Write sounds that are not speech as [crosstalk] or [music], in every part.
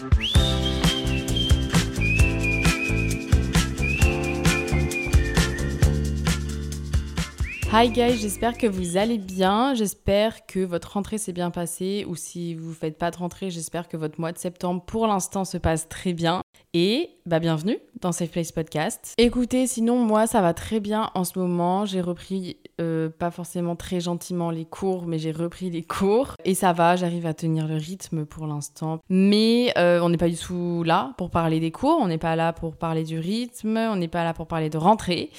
Hi guys, j'espère que vous allez bien. J'espère que votre rentrée s'est bien passée ou si vous faites pas de rentrée, j'espère que votre mois de septembre pour l'instant se passe très bien. Et bah bienvenue dans Safe Place Podcast. Écoutez, sinon moi ça va très bien en ce moment. J'ai repris euh, pas forcément très gentiment les cours, mais j'ai repris les cours et ça va. J'arrive à tenir le rythme pour l'instant. Mais euh, on n'est pas du tout là pour parler des cours. On n'est pas là pour parler du rythme. On n'est pas là pour parler de rentrée.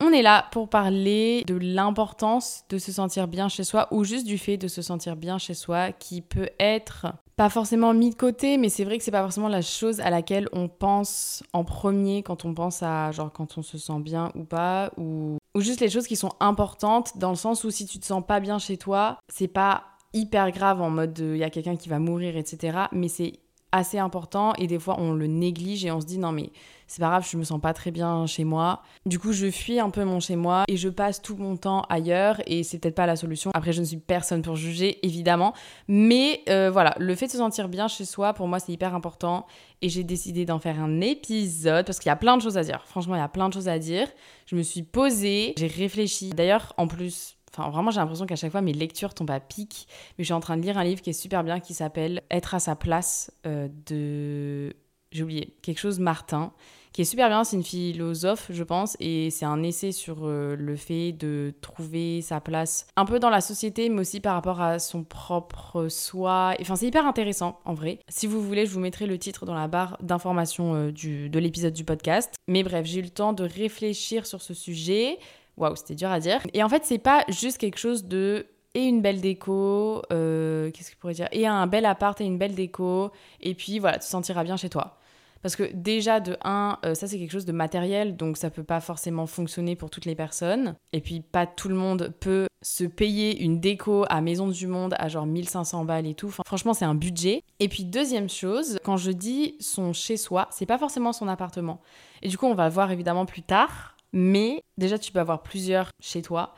On est là pour parler de l'importance de se sentir bien chez soi ou juste du fait de se sentir bien chez soi qui peut être pas forcément mis de côté, mais c'est vrai que c'est pas forcément la chose à laquelle on pense en premier quand on pense à genre quand on se sent bien ou pas ou ou juste les choses qui sont importantes dans le sens où si tu te sens pas bien chez toi, c'est pas hyper grave en mode il y a quelqu'un qui va mourir etc. mais c'est assez important et des fois on le néglige et on se dit non mais c'est pas grave je me sens pas très bien chez moi. Du coup je fuis un peu mon chez moi et je passe tout mon temps ailleurs et c'est peut-être pas la solution. Après je ne suis personne pour juger évidemment. Mais euh, voilà le fait de se sentir bien chez soi pour moi c'est hyper important et j'ai décidé d'en faire un épisode parce qu'il y a plein de choses à dire. Franchement il y a plein de choses à dire. Je me suis posée j'ai réfléchi. D'ailleurs en plus Enfin, vraiment, j'ai l'impression qu'à chaque fois, mes lectures tombent à pic. Mais je suis en train de lire un livre qui est super bien, qui s'appelle Être à sa place euh, de. J'ai oublié, quelque chose Martin, qui est super bien. C'est une philosophe, je pense, et c'est un essai sur euh, le fait de trouver sa place un peu dans la société, mais aussi par rapport à son propre soi. Enfin, c'est hyper intéressant, en vrai. Si vous voulez, je vous mettrai le titre dans la barre d'information euh, de l'épisode du podcast. Mais bref, j'ai eu le temps de réfléchir sur ce sujet. Waouh, c'était dur à dire. Et en fait, c'est pas juste quelque chose de et une belle déco, euh, qu'est-ce que je pourrais dire? Et un bel appart et une belle déco, et puis voilà, tu te sentiras bien chez toi. Parce que déjà, de 1, ça c'est quelque chose de matériel, donc ça peut pas forcément fonctionner pour toutes les personnes. Et puis pas tout le monde peut se payer une déco à Maison du Monde à genre 1500 balles et tout. Franchement, c'est un budget. Et puis deuxième chose, quand je dis son chez soi, c'est pas forcément son appartement. Et du coup, on va le voir évidemment plus tard. Mais déjà, tu peux avoir plusieurs chez toi.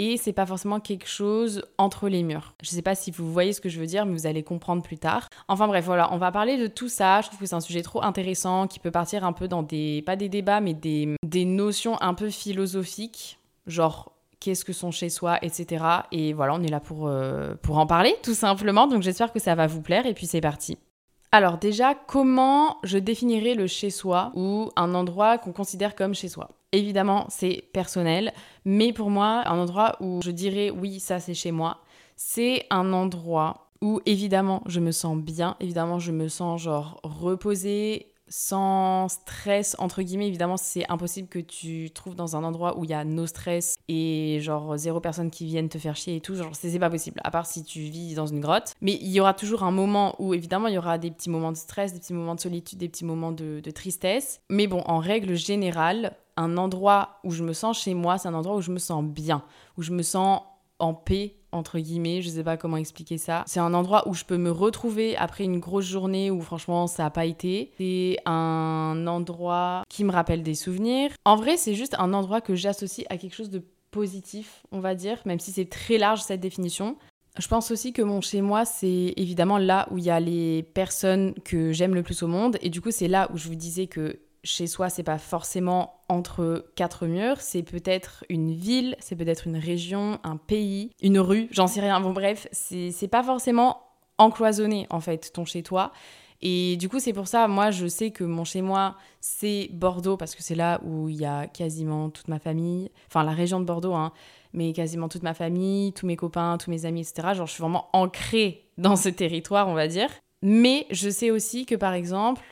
Et c'est pas forcément quelque chose entre les murs. Je sais pas si vous voyez ce que je veux dire, mais vous allez comprendre plus tard. Enfin bref, voilà, on va parler de tout ça. Je trouve que c'est un sujet trop intéressant qui peut partir un peu dans des, pas des débats, mais des, notions un peu philosophiques. Genre, qu'est-ce que sont chez soi, etc. Et voilà, on est là euh, pour en parler, tout simplement. Donc j'espère que ça va vous plaire. Et puis c'est parti. Alors déjà, comment je définirais le chez soi ou un endroit qu'on considère comme chez soi? Évidemment, c'est personnel, mais pour moi, un endroit où je dirais oui, ça c'est chez moi, c'est un endroit où évidemment je me sens bien, évidemment je me sens genre reposée, sans stress entre guillemets évidemment c'est impossible que tu trouves dans un endroit où il y a no stress et genre zéro personne qui vienne te faire chier et tout. Genre c'est c'est pas possible à part si tu vis dans une grotte. Mais il y aura toujours un moment où évidemment il y aura des petits moments de stress des petits moments de solitude des petits moments de, de tristesse. Mais bon en règle générale un endroit où je me sens chez moi c'est un endroit où je me sens bien où je me sens en paix entre guillemets, je sais pas comment expliquer ça. C'est un endroit où je peux me retrouver après une grosse journée où franchement ça a pas été. C'est un endroit qui me rappelle des souvenirs. En vrai, c'est juste un endroit que j'associe à quelque chose de positif, on va dire, même si c'est très large cette définition. Je pense aussi que mon chez moi, c'est évidemment là où il y a les personnes que j'aime le plus au monde. Et du coup, c'est là où je vous disais que chez soi, c'est pas forcément entre quatre murs, c'est peut-être une ville, c'est peut-être une région, un pays, une rue, j'en sais rien. Bon, bref, c'est pas forcément encloisonné en fait, ton chez toi. Et du coup, c'est pour ça, moi, je sais que mon chez moi, c'est Bordeaux, parce que c'est là où il y a quasiment toute ma famille, enfin la région de Bordeaux, hein, mais quasiment toute ma famille, tous mes copains, tous mes amis, etc. Genre, je suis vraiment ancrée dans ce territoire, on va dire. Mais je sais aussi que, par exemple,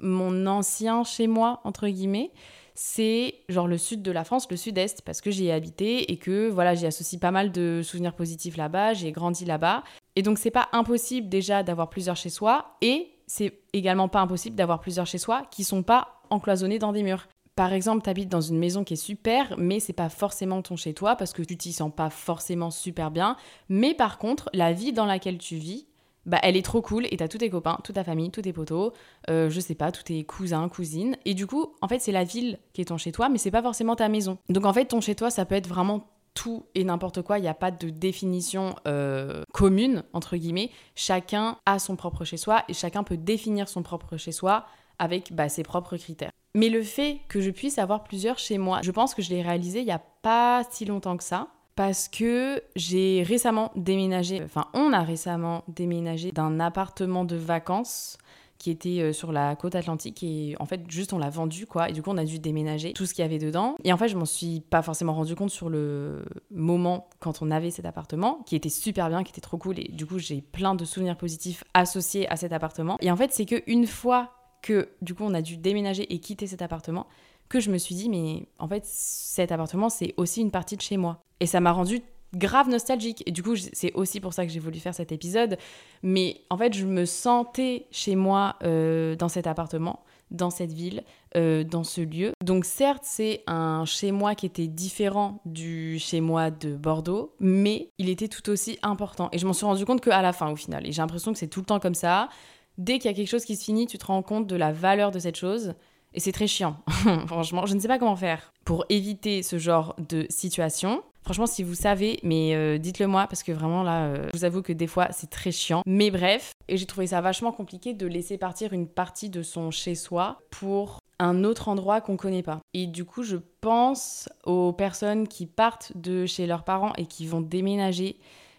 mon ancien chez moi, entre guillemets, c'est genre le sud de la France, le sud-est, parce que j'y ai habité et que voilà, j'y associe pas mal de souvenirs positifs là-bas, j'ai grandi là-bas. Et donc c'est pas impossible déjà d'avoir plusieurs chez soi et c'est également pas impossible d'avoir plusieurs chez soi qui sont pas encloisonnés dans des murs. Par exemple, tu habites dans une maison qui est super, mais c'est pas forcément ton chez toi parce que tu t'y sens pas forcément super bien. Mais par contre, la vie dans laquelle tu vis, bah, elle est trop cool et t'as tous tes copains, toute ta famille, tous tes potos, euh, je sais pas, tous tes cousins, cousines. Et du coup, en fait, c'est la ville qui est ton chez toi, mais c'est pas forcément ta maison. Donc en fait, ton chez toi, ça peut être vraiment tout et n'importe quoi. Il n'y a pas de définition euh, commune, entre guillemets. Chacun a son propre chez soi et chacun peut définir son propre chez soi avec bah, ses propres critères. Mais le fait que je puisse avoir plusieurs chez moi, je pense que je l'ai réalisé il n'y a pas si longtemps que ça parce que j'ai récemment déménagé, enfin on a récemment déménagé d'un appartement de vacances qui était euh, sur la côte atlantique et en fait juste on l'a vendu quoi. Et du coup on a dû déménager tout ce qu'il y avait dedans. Et en fait je m'en suis pas forcément rendu compte sur le moment quand on avait cet appartement qui était super bien qui était trop cool. Et du coup j'ai plein de souvenirs positifs associés à cet appartement. Et en fait c'est que une fois que du coup on a dû déménager et quitter cet appartement que je me suis dit, mais en fait, cet appartement, c'est aussi une partie de chez moi. Et ça m'a rendu grave nostalgique. Et du coup, c'est aussi pour ça que j'ai voulu faire cet épisode. Mais en fait, je me sentais chez moi euh, dans cet appartement, dans cette ville, euh, dans ce lieu. Donc certes, c'est un chez moi qui était différent du chez moi de Bordeaux, mais il était tout aussi important. Et je m'en suis rendu compte qu'à la fin, au final. Et j'ai l'impression que c'est tout le temps comme ça. Dès qu'il y a quelque chose qui se finit, tu te rends compte de la valeur de cette chose. Et c'est très chiant. [laughs] Franchement, je ne sais pas comment faire pour éviter ce genre de situation. Franchement, si vous savez, mais euh, dites-le moi parce que vraiment là, euh, je vous avoue que des fois c'est très chiant. Mais bref, et j'ai trouvé ça vachement compliqué de laisser partir une partie de son chez-soi pour un autre endroit qu'on connaît pas. Et du coup, je pense aux personnes qui partent de chez leurs parents et qui vont déménager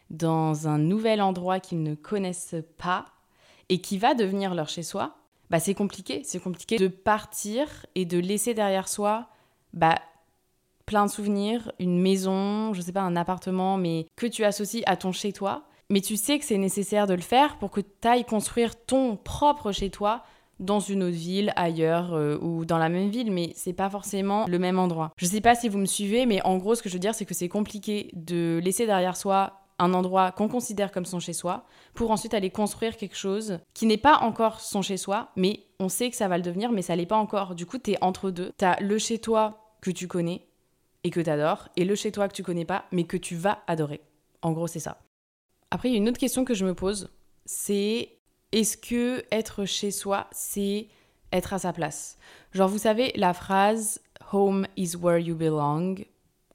dans un nouvel endroit qu'ils ne connaissent pas et qui va devenir leur chez-soi bah, c'est compliqué. C'est compliqué de partir et de laisser derrière soi bah, plein de souvenirs, une maison, je sais pas, un appartement, mais que tu associes à ton chez-toi. Mais tu sais que c'est nécessaire de le faire pour que tu ailles construire ton propre chez-toi dans une autre ville, ailleurs euh, ou dans la même ville, mais c'est pas forcément le même endroit. Je sais pas si vous me suivez, mais en gros, ce que je veux dire, c'est que c'est compliqué de laisser derrière soi un endroit qu'on considère comme son chez-soi, pour ensuite aller construire quelque chose qui n'est pas encore son chez-soi, mais on sait que ça va le devenir, mais ça l'est pas encore. Du coup, tu es entre deux. Tu as le chez-toi que tu connais et que tu adores, et le chez-toi que tu connais pas, mais que tu vas adorer. En gros, c'est ça. Après, il y a une autre question que je me pose, c'est est-ce que être chez soi, c'est être à sa place? Genre, vous savez, la phrase Home is where you belong,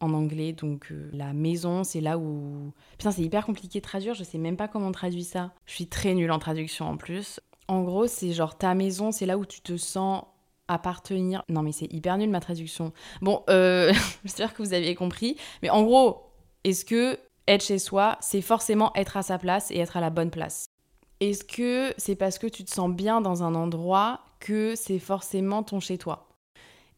en anglais. Donc euh, la maison, c'est là où... Putain, c'est hyper compliqué de traduire, je sais même pas comment on traduit ça. Je suis très nulle en traduction en plus. En gros, c'est genre ta maison, c'est là où tu te sens appartenir. Non mais c'est hyper nul ma traduction. Bon, euh, [laughs] j'espère que vous aviez compris. Mais en gros, est-ce que être chez soi, c'est forcément être à sa place et être à la bonne place? Est-ce que c'est parce que tu te sens bien dans un endroit que c'est forcément ton chez toi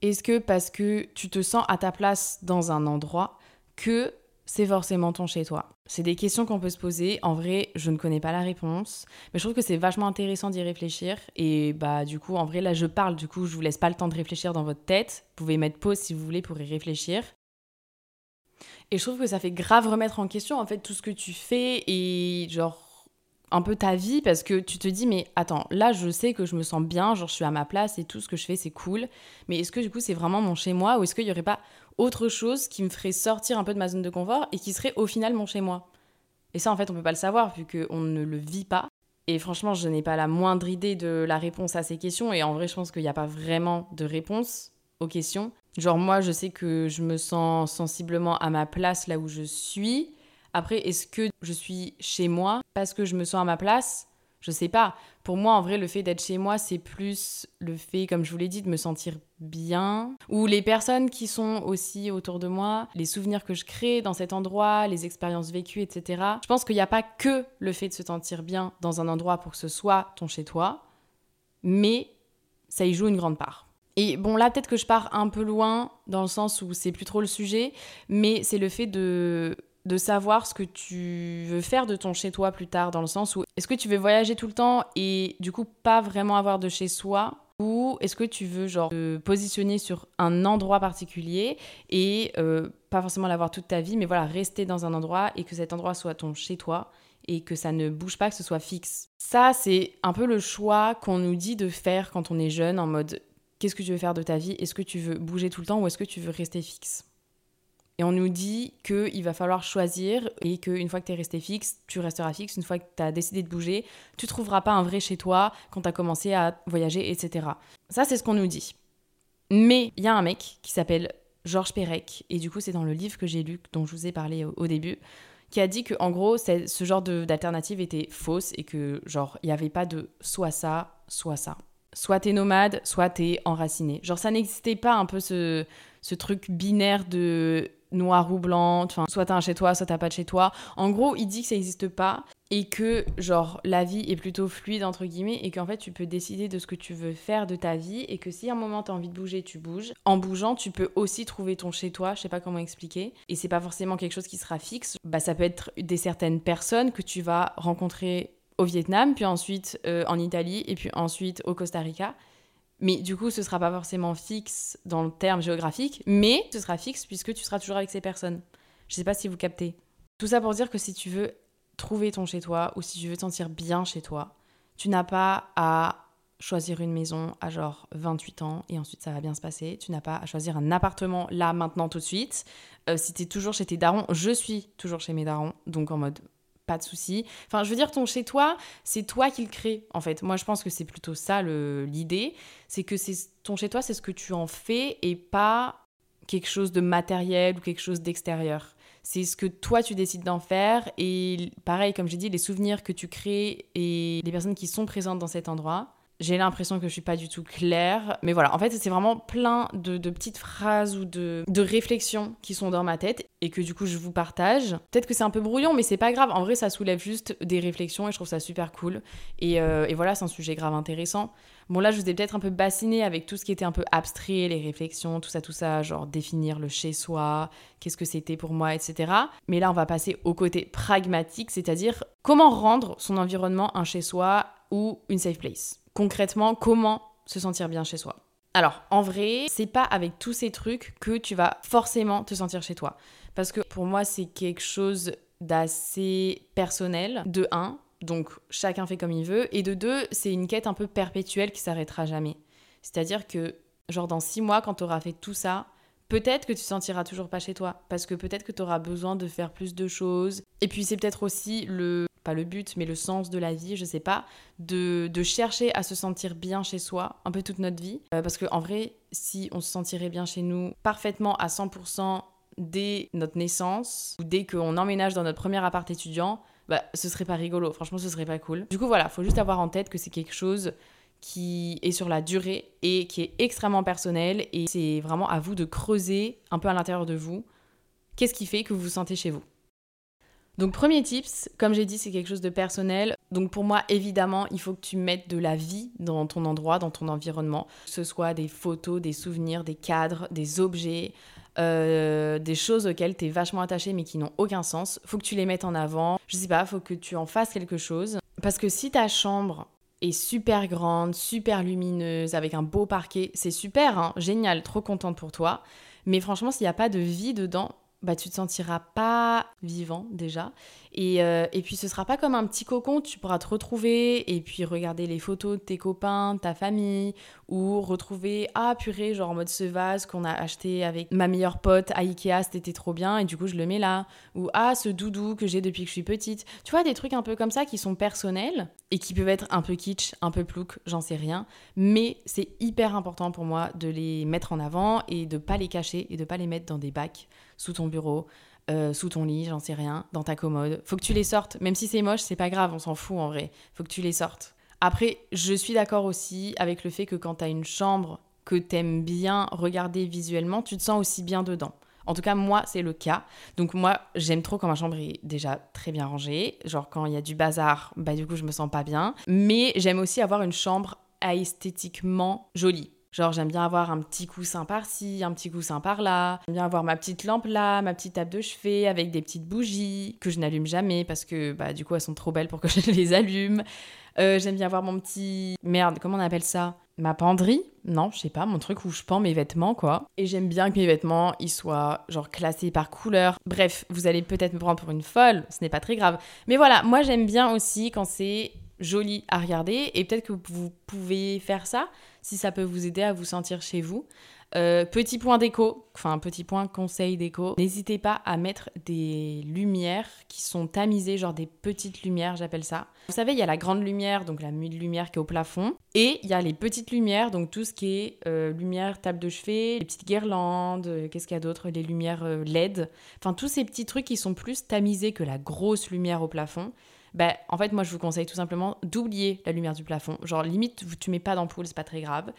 est-ce que parce que tu te sens à ta place dans un endroit que c'est forcément ton chez toi C'est des questions qu'on peut se poser. En vrai, je ne connais pas la réponse, mais je trouve que c'est vachement intéressant d'y réfléchir. Et bah du coup, en vrai, là je parle, du coup, je vous laisse pas le temps de réfléchir dans votre tête. Vous pouvez mettre pause si vous voulez pour y réfléchir. Et je trouve que ça fait grave remettre en question en fait tout ce que tu fais et genre un peu ta vie parce que tu te dis mais attends là je sais que je me sens bien genre je suis à ma place et tout ce que je fais c'est cool mais est-ce que du coup c'est vraiment mon chez moi ou est-ce qu'il y aurait pas autre chose qui me ferait sortir un peu de ma zone de confort et qui serait au final mon chez moi? Et ça, en fait, on peut pas le savoir vu qu'on ne le vit pas. Et franchement, je n'ai pas la moindre idée de la réponse à ces questions. Et en vrai, je pense qu'il n'y a pas vraiment de réponse aux questions. Genre, moi, je sais que je me sens sensiblement à ma place là où je suis. Après, est-ce que je suis chez moi parce que je me sens à ma place? Je sais pas. Pour moi, en vrai, le fait d'être chez moi, c'est plus le fait, comme je vous l'ai dit, de me sentir bien. Ou les personnes qui sont aussi autour de moi, les souvenirs que je crée dans cet endroit, les expériences vécues, etc. Je pense qu'il n'y a pas que le fait de se sentir bien dans un endroit pour que ce soit ton chez-toi, mais ça y joue une grande part. Et bon, là, peut-être que je pars un peu loin, dans le sens où c'est plus trop le sujet, mais c'est le fait de de savoir ce que tu veux faire de ton chez-toi plus tard, dans le sens où est-ce que tu veux voyager tout le temps et du coup pas vraiment avoir de chez-soi ou est-ce que tu veux genre te positionner sur un endroit particulier et euh, pas forcément l'avoir toute ta vie, mais voilà, rester dans un endroit et que cet endroit soit ton chez-toi et que ça ne bouge pas, que ce soit fixe? Ça, c'est un peu le choix qu'on nous dit de faire quand on est jeune en mode qu'est-ce que tu veux faire de ta vie? Est-ce que tu veux bouger tout le temps ou est-ce que tu veux rester fixe? Et on nous dit qu'il va falloir choisir et qu'une fois que tu es resté fixe, tu resteras fixe. Une fois que tu as décidé de bouger, tu trouveras pas un vrai chez toi quand tu as commencé à voyager, etc. Ça, c'est ce qu'on nous dit. Mais il y a un mec qui s'appelle Georges Perec, et du coup, c'est dans le livre que j'ai lu, dont je vous ai parlé au, début, qui a dit que en gros, ce genre d'alternative était fausse et que, genre, il n'y avait pas de soit ça, soit ça. Soit t'es nomade, soit t'es enraciné. Genre, ça n'existait pas un peu ce, ce truc binaire de noir ou blanc, enfin, soit t'as un chez toi, soit t'as pas de chez toi. En gros, il dit que ça n'existe pas et que, genre, la vie est plutôt fluide, entre guillemets, et qu'en fait, tu peux décider de ce que tu veux faire de ta vie et que si à un moment t'as envie de bouger, tu bouges. En bougeant, tu peux aussi trouver ton chez toi, je sais pas comment expliquer. Et c'est pas forcément quelque chose qui sera fixe. Bah, ça peut être des certaines personnes que tu vas rencontrer au Vietnam, puis ensuite euh, en Italie, et puis ensuite au Costa Rica. Mais du coup, ce sera pas forcément fixe dans le terme géographique, mais ce sera fixe puisque tu seras toujours avec ces personnes. Je sais pas si vous captez. Tout ça pour dire que si tu veux trouver ton chez toi ou si tu veux te sentir bien chez toi, tu n'as pas à choisir une maison à genre 28 ans et ensuite ça va bien se passer. Tu n'as pas à choisir un appartement là, maintenant, tout de suite. Euh, si tu es toujours chez tes darons, je suis toujours chez mes darons, donc en mode pas de souci. Enfin, je veux dire, ton chez toi, c'est toi qui le crée, en fait. Moi, je pense que c'est plutôt ça l'idée. C'est que c'est ton chez toi, c'est ce que tu en fais et pas quelque chose de matériel ou quelque chose d'extérieur. C'est ce que toi, tu décides d'en faire. Et pareil, comme j'ai dit, les souvenirs que tu crées et les personnes qui sont présentes dans cet endroit, j'ai l'impression que je suis pas du tout claire. Mais voilà, en fait, c'est vraiment plein de, petites phrases ou de, de, réflexions qui sont dans ma tête et que du coup, je vous partage. Peut-être que c'est un peu brouillon, mais c'est pas grave. En vrai, ça soulève juste des réflexions et je trouve ça super cool. Et, euh, voilà, c'est un sujet grave intéressant. Bon, là, je vous ai peut-être un peu bassiné avec tout ce qui était un peu abstrait, les réflexions, tout ça, tout ça, genre définir le chez-soi, qu'est-ce que c'était pour moi, etc. Mais là, on va passer au côté pragmatique, c'est-à-dire comment rendre son environnement un chez-soi ou une safe place concrètement comment se sentir bien chez soi. Alors, en vrai, c'est pas avec tous ces trucs que tu vas forcément te sentir chez toi. Parce que pour moi, c'est quelque chose d'assez personnel, de un, donc chacun fait comme il veut, et de deux, c'est une quête un peu perpétuelle qui s'arrêtera jamais. C'est-à-dire que, genre, dans six mois, quand tu auras fait tout ça, peut-être que tu te sentiras toujours pas chez toi, parce que peut-être que tu auras besoin de faire plus de choses. Et puis, c'est peut-être aussi le pas le but, mais le sens de la vie, je sais pas, de, chercher à se sentir bien chez soi un peu toute notre vie. Euh, parce qu'en vrai, si on se sentirait bien chez nous parfaitement à 100% dès notre naissance, ou dès qu'on emménage dans notre premier appart étudiant, bah, ce serait pas rigolo, franchement, ce serait pas cool. Du coup, voilà, faut juste avoir en tête que c'est quelque chose qui est sur la durée et qui est extrêmement personnel et c'est vraiment à vous de creuser un peu à l'intérieur de vous qu'est-ce qui fait que vous vous sentez chez vous? Donc premier tips, comme j'ai dit, c'est quelque chose de personnel. Donc pour moi, évidemment, il faut que tu mettes de la vie dans ton endroit, dans ton environnement. Que ce soit des photos, des souvenirs, des cadres, des objets, euh, des choses auxquelles tu es vachement attaché mais qui n'ont aucun sens. Faut que tu les mettes en avant. Je sais pas, faut que tu en fasses quelque chose. Parce que si ta chambre est super grande, super lumineuse, avec un beau parquet, c'est super, hein, génial, trop contente pour toi. Mais franchement, s'il n'y a pas de vie dedans, bah, tu te sentiras pas vivant déjà. Et, euh, et, puis ce sera pas comme un petit cocon, tu pourras te retrouver et puis regarder les photos de tes copains, de ta famille, ou retrouver, ah purée, genre en mode ce vase qu'on a acheté avec ma meilleure pote à Ikea, c'était trop bien, et du coup je le mets là. Ou ah, ce doudou que j'ai depuis que je suis petite. Tu vois, des trucs un peu comme ça qui sont personnels et qui peuvent être un peu kitsch, un peu plouc, j'en sais rien. Mais c'est hyper important pour moi de les mettre en avant et de pas les cacher et de pas les mettre dans des bacs sous ton bureau, euh, sous ton lit, j'en sais rien, dans ta commode. Faut que tu les sortes. Même si c'est moche, c'est pas grave, on s'en fout en vrai. Faut que tu les sortes. Après, je suis d'accord aussi avec le fait que quand t'as une chambre que t'aimes bien regarder visuellement, tu te sens aussi bien dedans. En tout cas, moi, c'est le cas. Donc moi, j'aime trop quand ma chambre est déjà très bien rangée. Genre quand il y a du bazar, bah du coup, je me sens pas bien. Mais j'aime aussi avoir une chambre esthétiquement jolie. Genre, j'aime bien avoir un petit coussin par-ci, un petit coussin par-là. J'aime bien avoir ma petite lampe là, ma petite table de chevet avec des petites bougies que je n'allume jamais parce que bah, du coup, elles sont trop belles pour que [laughs] je les allume. Euh, j'aime bien avoir mon petit. Merde, comment on appelle ça? Ma penderie? Non, je sais pas, mon truc où je pends mes vêtements, quoi. Et j'aime bien que mes vêtements, ils soient, genre, classés par couleur. Bref, vous allez peut-être me prendre pour une folle, ce n'est pas très grave. Mais voilà, moi, j'aime bien aussi quand c'est joli à regarder et peut-être que vous pouvez faire ça si ça peut vous aider à vous sentir chez vous. Euh, petit point déco, enfin petit point conseil déco, n'hésitez pas à mettre des lumières qui sont tamisées, genre des petites lumières, j'appelle ça. Vous savez, il y a la grande lumière, donc la nuit de lumière qui est au plafond, et il y a les petites lumières, donc tout ce qui est euh, lumière table de chevet, les petites guirlandes, euh, qu'est-ce qu'il y a d'autre, les lumières LED, enfin tous ces petits trucs qui sont plus tamisés que la grosse lumière au plafond. Ben, en fait, moi, je vous conseille tout simplement d'oublier la lumière du plafond. Genre, limite, tu mets pas d'ampoule, c'est pas très grave.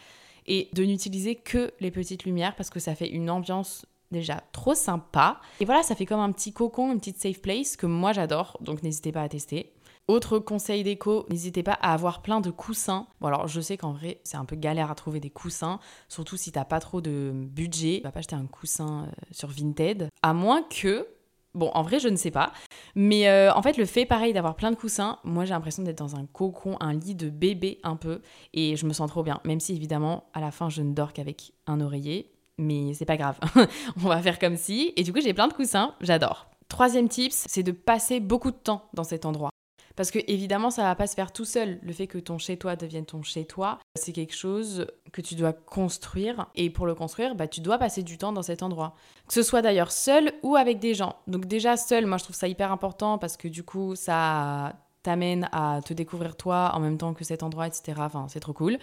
Et de n'utiliser que les petites lumières parce que ça fait une ambiance déjà trop sympa. Et voilà, ça fait comme un petit cocon, une petite safe place que moi j'adore, donc n'hésitez pas à tester. Autre conseil déco, n'hésitez pas à avoir plein de coussins. Bon alors je sais qu'en vrai c'est un peu galère à trouver des coussins, surtout si t'as pas trop de budget. Tu vas pas acheter un coussin euh, sur Vinted, à moins que Bon, en vrai, je ne sais pas. Mais euh, en fait, le fait pareil d'avoir plein de coussins, moi j'ai l'impression d'être dans un cocon, un lit de bébé un peu. Et je me sens trop bien. Même si évidemment, à la fin, je ne dors qu'avec un oreiller. Mais c'est pas grave. [laughs] On va faire comme si. Et du coup, j'ai plein de coussins. J'adore. Troisième tips, c'est de passer beaucoup de temps dans cet endroit. Parce que évidemment, ça va pas se faire tout seul. Le fait que ton chez-toi devienne ton chez-toi, c'est quelque chose que tu dois construire. Et pour le construire, bah, tu dois passer du temps dans cet endroit. Que ce soit d'ailleurs seul ou avec des gens. Donc déjà seul, moi je trouve ça hyper important parce que du coup, ça t'amène à te découvrir toi en même temps que cet endroit, etc. Enfin, c'est trop cool.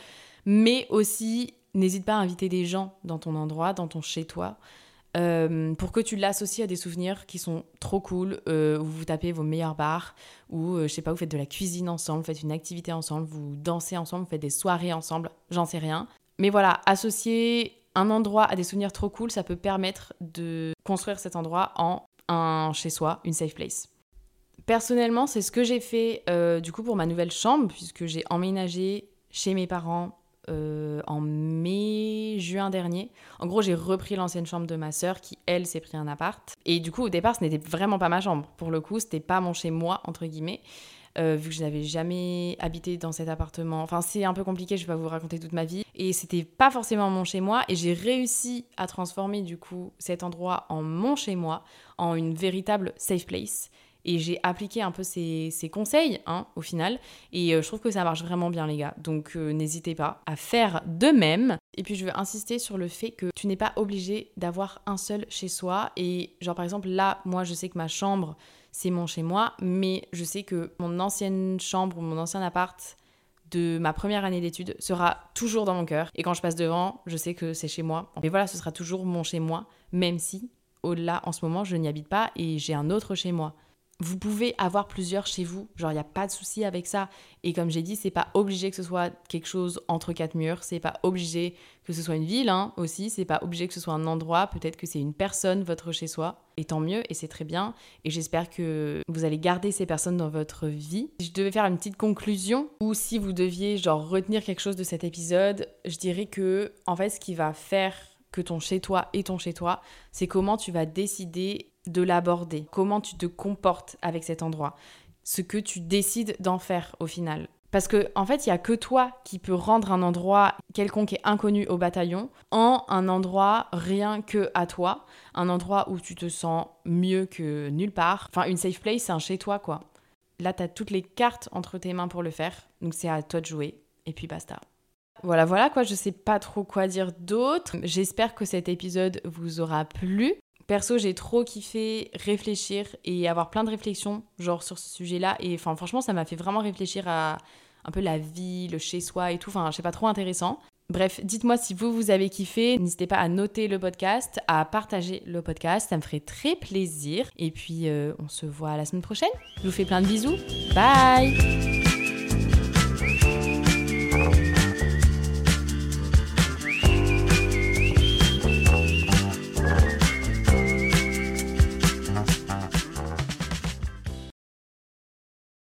Mais aussi, n'hésite pas à inviter des gens dans ton endroit, dans ton chez-toi. Euh, pour que tu l'associes à des souvenirs qui sont trop cool, euh, où vous tapez vos meilleurs bars, ou euh, je sais pas, vous faites de la cuisine ensemble, vous faites une activité ensemble, vous dansez ensemble, vous faites des soirées ensemble, j'en sais rien. Mais voilà, associer un endroit à des souvenirs trop cool, ça peut permettre de construire cet endroit en un chez soi, une safe place. Personnellement, c'est ce que j'ai fait du coup pour ma nouvelle chambre, puisque j'ai emménagé chez mes parents euh, en mai, juin dernier. En gros, j'ai repris l'ancienne chambre de ma sœur qui, elle, s'est pris un appart. Et du coup, au départ, ce n'était vraiment pas ma chambre. Pour le coup, c'était pas mon chez moi, entre guillemets. Euh, vu que je n'avais jamais habité dans cet appartement. Enfin, c'est un peu compliqué, je vais pas vous raconter toute ma vie. Et c'était pas forcément mon chez moi. Et j'ai réussi à transformer du coup cet endroit en mon chez moi, en une véritable safe place. Et j'ai appliqué un peu ces, conseils, hein, au final. Et euh, je trouve que ça marche vraiment bien, les gars. Donc euh, n'hésitez pas à faire de même. Et puis je veux insister sur le fait que tu n'es pas obligé d'avoir un seul chez soi. Et genre par exemple, là, moi, je sais que ma chambre, c'est mon chez moi. Mais je sais que mon ancienne chambre, mon ancien appart, de ma première année d'études sera toujours dans mon cœur. Et quand je passe devant, je sais que c'est chez moi. Mais voilà, ce sera toujours mon chez moi, même si au-delà, en ce moment, je n'y habite pas et j'ai un autre chez moi. Vous pouvez avoir plusieurs chez vous, genre il n'y a pas de souci avec ça. Et comme j'ai dit, c'est pas obligé que ce soit quelque chose entre quatre murs, c'est pas obligé que ce soit une ville hein, aussi, c'est pas obligé que ce soit un endroit, peut-être que c'est une personne, votre chez-soi. Et tant mieux, et c'est très bien. Et j'espère que vous allez garder ces personnes dans votre vie. Si je devais faire une petite conclusion, ou si vous deviez genre retenir quelque chose de cet épisode, je dirais que en fait ce qui va faire que ton chez-toi est ton chez-toi, c'est comment tu vas décider de l'aborder, comment tu te comportes avec cet endroit, ce que tu décides d'en faire au final. Parce que en fait, il y a que toi qui peux rendre un endroit quelconque et inconnu au bataillon en un endroit rien que à toi, un endroit où tu te sens mieux que nulle part. Enfin, une safe place, c'est un chez toi quoi. Là, tu as toutes les cartes entre tes mains pour le faire, donc c'est à toi de jouer et puis basta. Voilà, voilà quoi, je sais pas trop quoi dire d'autre. J'espère que cet épisode vous aura plu. Perso, j'ai trop kiffé réfléchir et avoir plein de réflexions, genre sur ce sujet-là. Et franchement, ça m'a fait vraiment réfléchir à un peu la vie, le chez-soi et tout. Enfin, je sais pas, trop intéressant. Bref, dites-moi si vous, vous avez kiffé. N'hésitez pas à noter le podcast, à partager le podcast. Ça me ferait très plaisir. Et puis, euh, on se voit la semaine prochaine. Je vous fais plein de bisous. Bye